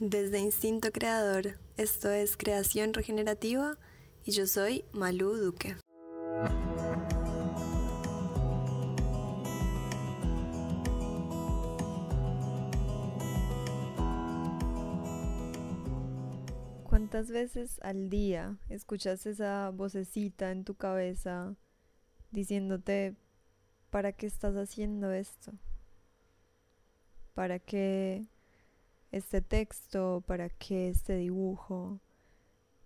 Desde Instinto Creador, esto es Creación Regenerativa y yo soy Malú Duque. ¿Cuántas veces al día escuchas esa vocecita en tu cabeza diciéndote, ¿para qué estás haciendo esto? ¿Para qué este texto, para qué este dibujo,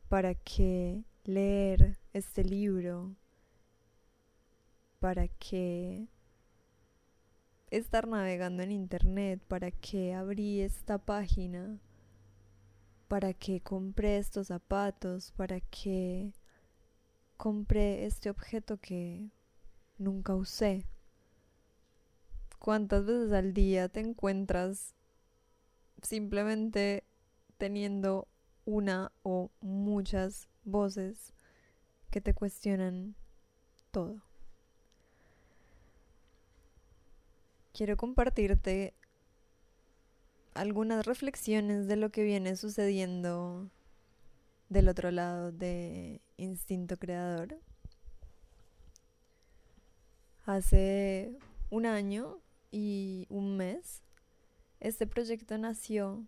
para qué leer este libro, para qué estar navegando en internet, para qué abrí esta página, para qué compré estos zapatos, para qué compré este objeto que nunca usé. ¿Cuántas veces al día te encuentras simplemente teniendo una o muchas voces que te cuestionan todo. Quiero compartirte algunas reflexiones de lo que viene sucediendo del otro lado de Instinto Creador. Hace un año y un mes este proyecto nació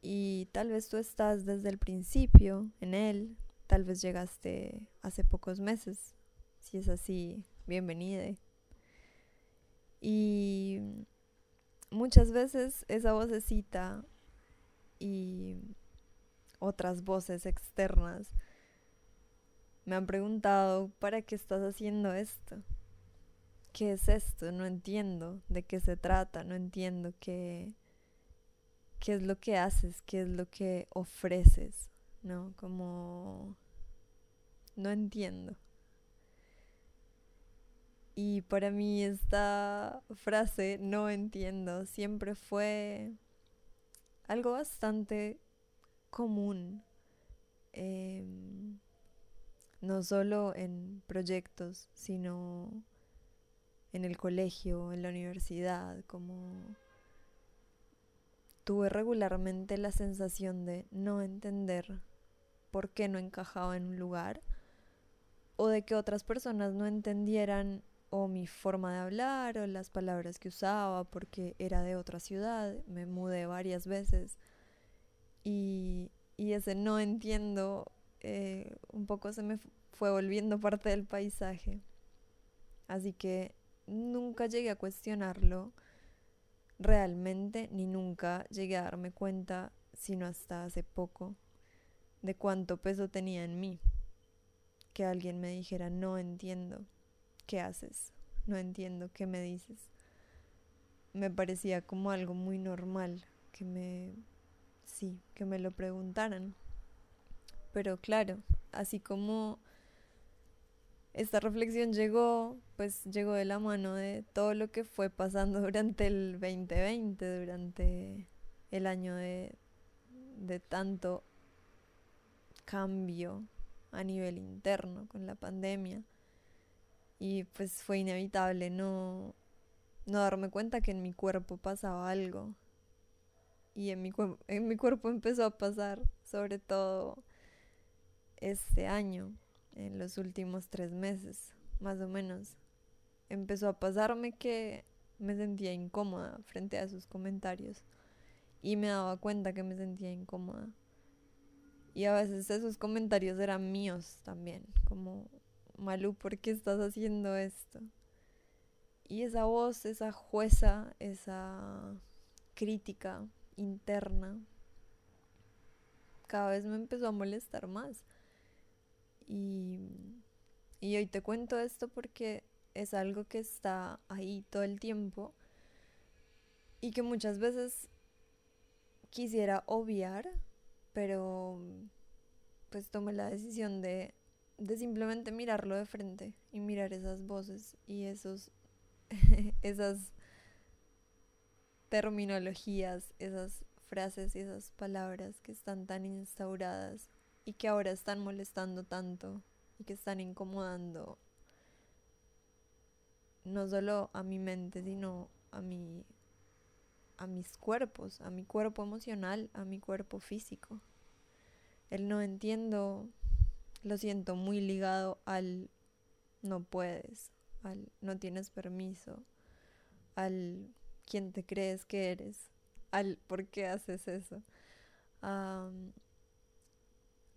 y tal vez tú estás desde el principio en él, tal vez llegaste hace pocos meses, si es así, bienvenida. Y muchas veces esa vocecita y otras voces externas me han preguntado, ¿para qué estás haciendo esto? ¿Qué es esto? No entiendo de qué se trata, no entiendo qué, qué es lo que haces, qué es lo que ofreces, ¿no? Como no entiendo. Y para mí esta frase, no entiendo, siempre fue algo bastante común, em, no solo en proyectos, sino en el colegio, en la universidad, como tuve regularmente la sensación de no entender por qué no encajaba en un lugar o de que otras personas no entendieran o mi forma de hablar o las palabras que usaba porque era de otra ciudad, me mudé varias veces y, ese no entiendo eh, un poco se me fue volviendo parte del paisaje. Así que nunca llegué a cuestionarlo realmente, ni nunca llegué a darme cuenta, sino hasta hace poco, de cuánto peso tenía en mí. Que alguien me dijera, no entiendo qué haces, no entiendo qué me dices. Me parecía como algo muy normal que me, sí, que me lo preguntaran. Pero claro, así como esta reflexión llegó, pues llegó de la mano de todo lo que fue pasando durante el 2020, durante el año de, de tanto cambio a nivel interno con la pandemia. Y pues fue inevitable no, no darme cuenta que en mi cuerpo pasaba algo. Y en mi, en mi cuerpo empezó a pasar, sobre todo este año en los últimos tres meses, más o menos. Empezó a pasarme que me sentía incómoda frente a sus comentarios y me daba cuenta que me sentía incómoda. Y a veces esos comentarios eran míos también, como, Malú, ¿por qué estás haciendo esto? Y esa voz, esa jueza, esa crítica interna, cada vez me empezó a molestar más. Y, hoy te cuento esto porque es algo que está ahí todo el tiempo y que muchas veces quisiera obviar, pero pues tomé la decisión de, de simplemente mirarlo de frente y mirar esas voces y esos esas terminologías, esas frases y esas palabras que están tan instauradas y que ahora están molestando tanto y que están incomodando no solo a mi mente, sino a mi a mis cuerpos, a mi cuerpo emocional, a mi cuerpo físico. El no entiendo lo siento muy ligado al no puedes, al no tienes permiso, al quién te crees que eres, al por qué haces eso, a,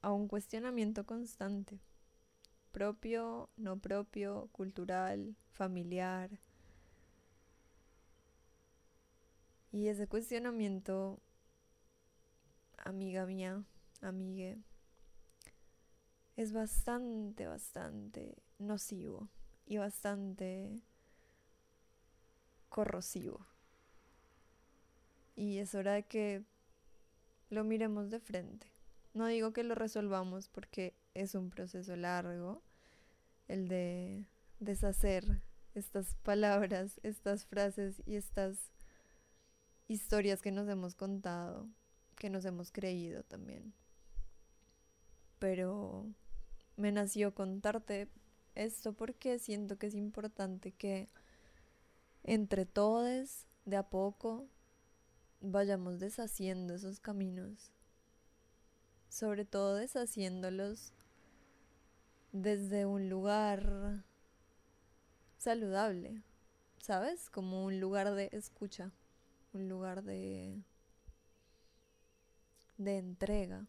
a un cuestionamiento constante, propio, no propio, cultural, familiar. Y ese cuestionamiento, amiga mía, amigue, es bastante, bastante nocivo y bastante corrosivo. Y es hora de que lo miremos de frente. No digo que lo resolvamos porque es un proceso largo el de deshacer estas palabras, estas frases y estas historias que nos hemos contado, que nos hemos creído también. Pero me nació contarte esto porque siento que es importante que entre todos, de a poco, vayamos deshaciendo esos caminos. Sobre todo deshaciéndolos desde un lugar saludable, ¿sabes? Como un lugar de escucha, un lugar de de entrega.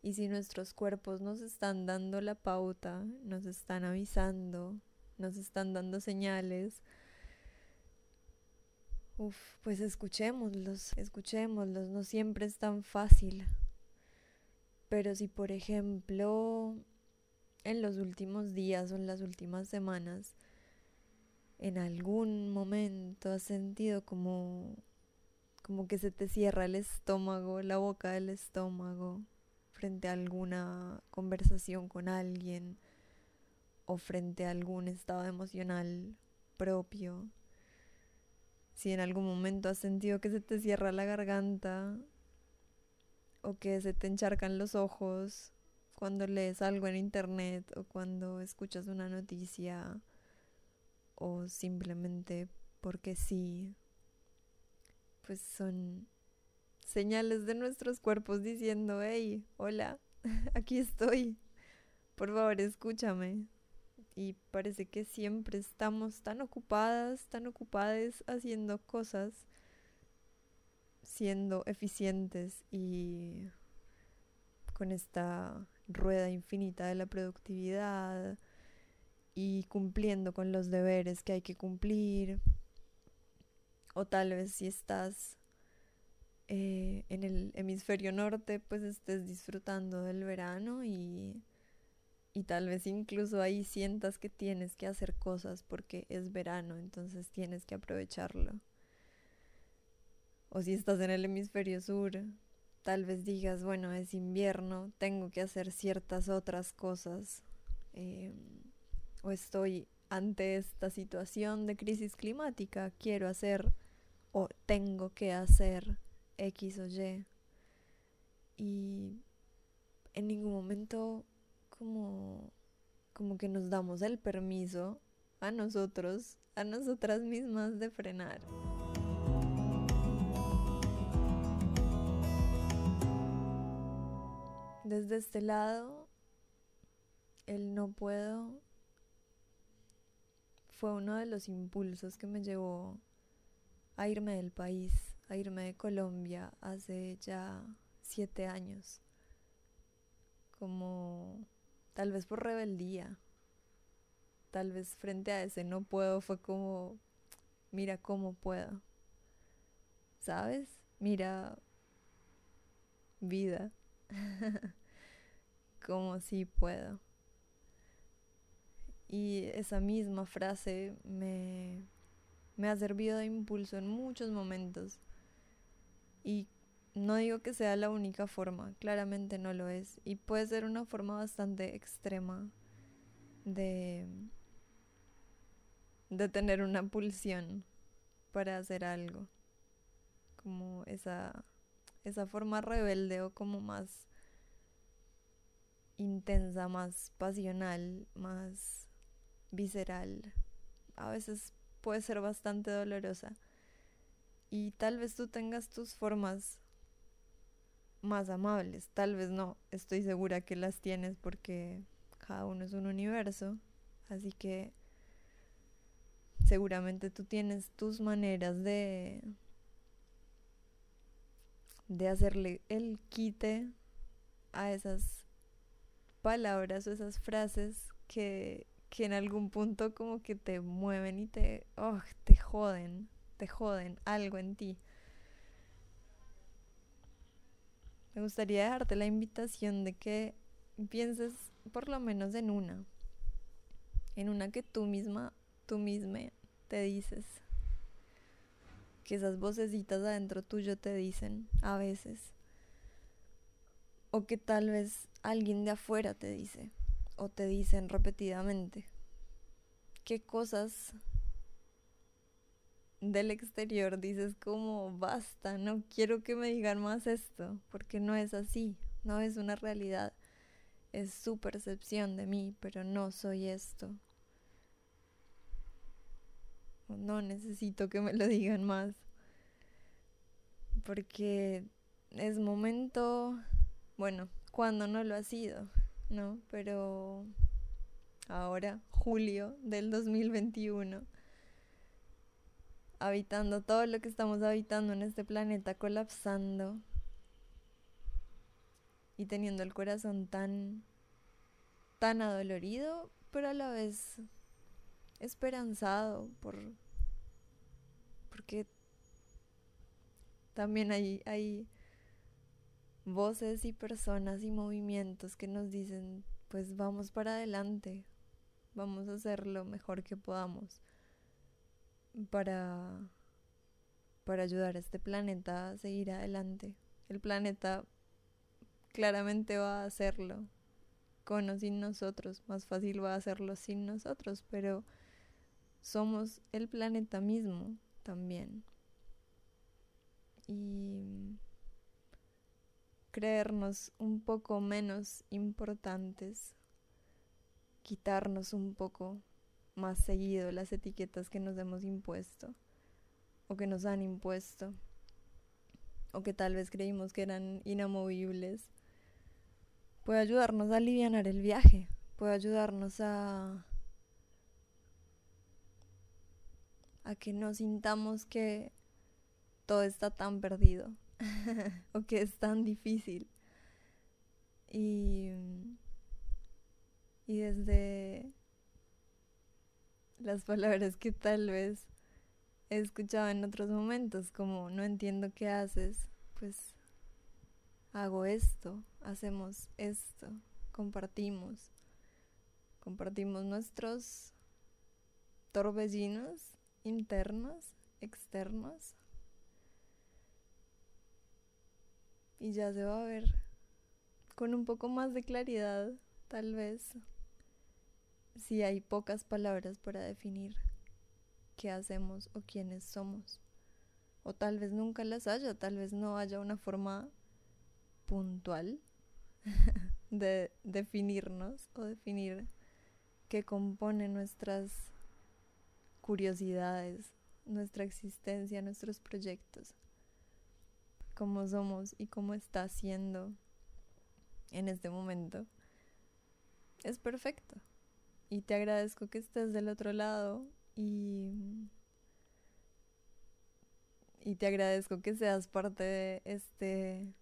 Y si nuestros cuerpos nos están dando la pauta, nos están avisando, nos están dando señales, uf, pues escuchémoslos, escuchémoslos, no siempre es tan fácil. Pero si por ejemplo en los últimos días o en las últimas semanas en algún momento has sentido como como que se te cierra el estómago, la boca del estómago, frente a alguna conversación con alguien o frente a algún estado emocional propio. Si en algún momento has sentido que se te cierra la garganta o que se te encharcan los ojos cuando lees algo en internet o cuando escuchas una noticia o simplemente porque sí, pues son señales de nuestros cuerpos diciendo, hey, hola, aquí estoy, por favor escúchame. Y parece que siempre estamos tan ocupadas, tan ocupadas haciendo cosas, siendo eficientes y con esta rueda infinita de la productividad y cumpliendo con los deberes que hay que cumplir. O tal vez si estás eh, en el hemisferio norte pues estés disfrutando del verano y, y tal vez incluso ahí sientas que tienes que hacer cosas porque es verano, entonces tienes que aprovecharlo. O si estás en el hemisferio sur, tal vez digas, bueno, es invierno, tengo que hacer ciertas otras cosas. Em, o estoy ante esta situación de crisis climática, quiero hacer o tengo que hacer X o Y. Y en ningún momento como, como que nos damos el permiso a nosotros, a nosotras mismas de frenar. Desde este lado, el no puedo fue uno de los impulsos que me llevó a irme del país a irme de Colombia hace ya siete años, como tal vez por rebeldía, tal vez frente a ese no puedo fue como, mira cómo puedo, ¿sabes? Mira vida, como si puedo. Y esa misma frase me, me ha servido de impulso en muchos momentos y no digo que sea la única forma, claramente no lo es. Y puede ser una forma bastante extrema de, de tener una pulsión para hacer algo. Como esa, esa forma rebelde o como más intensa, más pasional, más visceral. A veces puede ser bastante dolorosa. Y tal vez tú tengas tus formas más amables, tal vez no, estoy segura que las tienes porque cada uno es un universo, así que seguramente tú tienes tus maneras de de hacerle el quite a esas palabras o esas frases que, que en algún punto como que te mueven y te, oh, te joden, te joden algo en ti. Me gustaría dejarte la invitación de que pienses por lo menos en una, en una que tú misma, tú misma te dices, que esas vocecitas adentro tuyo te dicen a veces, o que tal vez alguien de afuera te dice, o te dicen repetidamente, qué cosas del exterior dices como basta, no quiero que me digan más esto, porque no es así, no es una realidad, es su percepción de mí, pero no soy esto. No necesito que me lo digan más, porque es momento, bueno, cuando no lo ha sido, ¿no? Pero ahora, julio del 2021 habitando todo lo que estamos habitando en este planeta, colapsando y teniendo el corazón tan, tan adolorido, pero a la vez esperanzado por porque también hay, hay voces y personas y movimientos que nos dicen pues vamos para adelante, vamos a hacer lo mejor que podamos para, para ayudar a este planeta a seguir adelante. El planeta claramente va a hacerlo, con o sin nosotros, más fácil va a hacerlo sin nosotros, pero somos el planeta mismo también. Y creernos un poco menos importantes, quitarnos un poco más seguido las etiquetas que nos hemos impuesto o que nos han impuesto o que tal vez creímos que eran inamovibles, puede ayudarnos a aliviar el viaje, puede ayudarnos a a que no sintamos que todo está tan perdido o que es tan difícil. Y, y desde las palabras que tal vez he escuchado en otros momentos, como no entiendo qué haces, pues hago esto, hacemos esto, compartimos, compartimos nuestros torbellinos internos, externos, y ya se va a ver con un poco más de claridad, tal vez si hay pocas palabras para definir qué hacemos o quiénes somos. O tal vez nunca las haya, tal vez no haya una forma puntual de definirnos o definir qué compone nuestras curiosidades, nuestra existencia, nuestros proyectos, cómo somos y cómo está siendo en este momento. Es perfecto y te agradezco que estés del otro lado y, y te agradezco que seas parte de este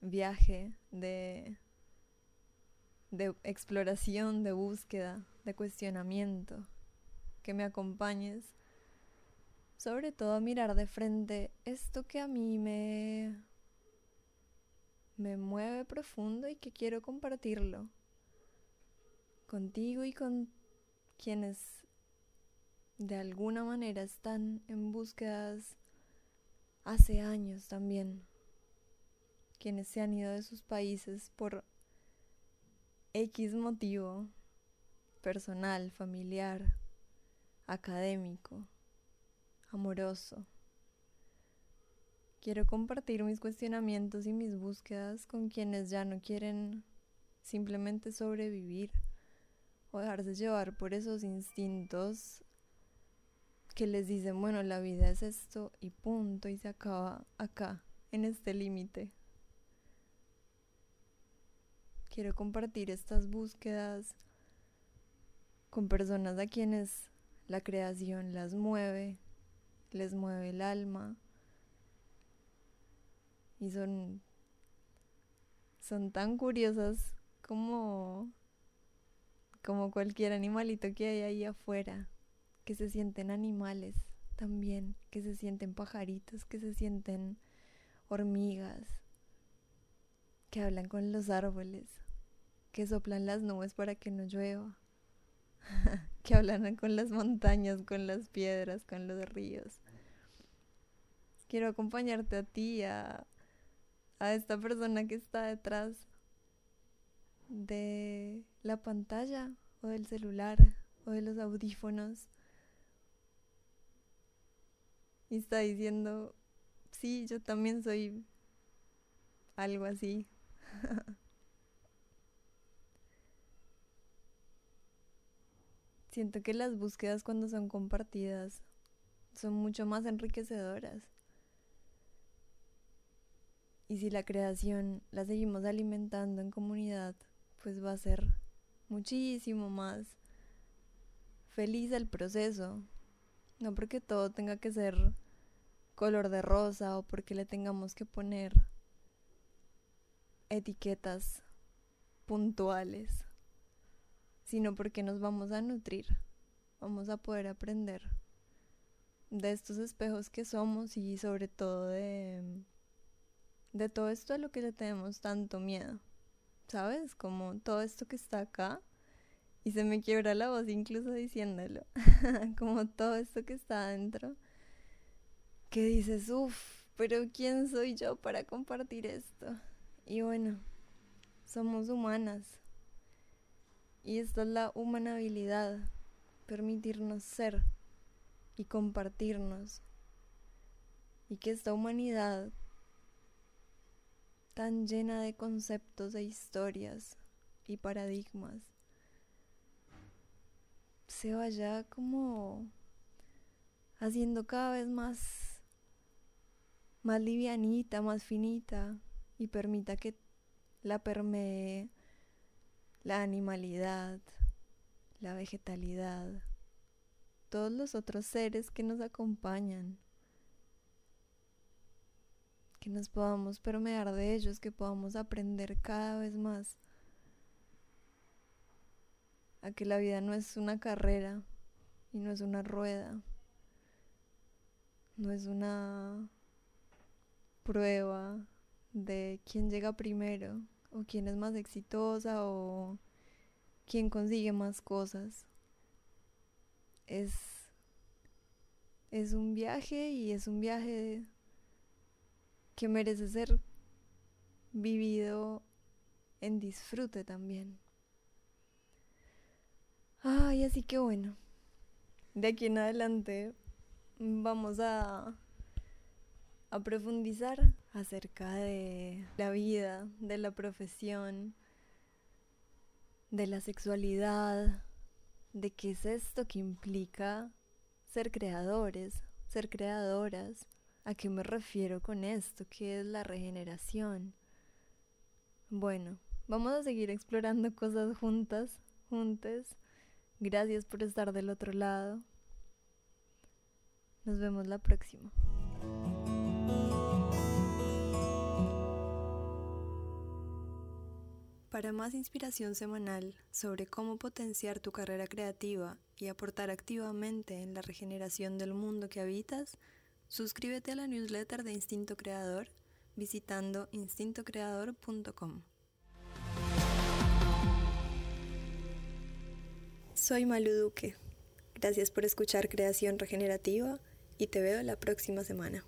viaje de, de exploración, de búsqueda, de cuestionamiento, que me acompañes sobre todo mirar de frente esto que a mí me me mueve profundo y que quiero compartirlo contigo y con quienes de alguna manera están en búsquedas hace años también, quienes se han ido de sus países por X motivo personal, familiar, académico, amoroso. Quiero compartir mis cuestionamientos y mis búsquedas con quienes ya no quieren simplemente sobrevivir o dejarse llevar por esos instintos que les dicen, bueno, la vida es esto y punto, y se acaba acá, en este límite. Quiero compartir estas búsquedas con personas a quienes la creación las mueve, les mueve el alma y son son tan curiosas como como cualquier animalito que hay ahí afuera, que se sienten animales también, que se sienten pajaritos, que se sienten hormigas, que hablan con los árboles, que soplan las nubes para que no llueva, que hablan con las montañas, con las piedras, con los ríos. Quiero acompañarte a ti, a, a esta persona que está detrás de la pantalla o del celular o de los audífonos y está diciendo, sí, yo también soy algo así. Siento que las búsquedas cuando son compartidas son mucho más enriquecedoras. Y si la creación la seguimos alimentando en comunidad, pues va a ser muchísimo más feliz el proceso. No porque todo tenga que ser color de rosa o porque le tengamos que poner etiquetas puntuales sino porque nos vamos a nutrir, vamos a poder aprender de estos espejos que somos y sobre todo de, de todo esto a lo que le tenemos tanto miedo, ¿sabes? Como todo esto que está acá y se me quiebra la voz incluso diciéndolo, como todo esto que está adentro, que dices, uff, pero ¿quién soy yo para compartir esto? Y bueno, somos humanas y esta es la humanabilidad, permitirnos ser y compartirnos. Y que esta humanidad tan llena de conceptos e historias y paradigmas se vaya como haciendo cada vez más más livianita, más finita y permita que la permee la animalidad, la vegetalidad, todos los otros seres que nos acompañan, que nos podamos permear de ellos, que podamos aprender cada vez más a que la vida no es una carrera y no es una rueda, no es una prueba de quién llega primero, o quién es más exitosa o quién consigue más cosas. Es, es un viaje y es un viaje que merece ser vivido en disfrute también. Ay, así que bueno, de aquí en adelante vamos a, a profundizar acerca de la vida, de la profesión, de la sexualidad, de qué es esto que implica ser creadores, ser creadoras. ¿A qué me refiero con esto? ¿Qué es la regeneración? Bueno, vamos a seguir explorando cosas juntas, juntes. Gracias por estar del otro lado. Nos vemos la próxima. Para más inspiración semanal sobre cómo potenciar tu carrera creativa y aportar activamente en la regeneración del mundo que habitas, suscríbete a la newsletter de Instinto Creador visitando instintocreador.com. Soy Malu Duque. Gracias por escuchar Creación Regenerativa y te veo la próxima semana.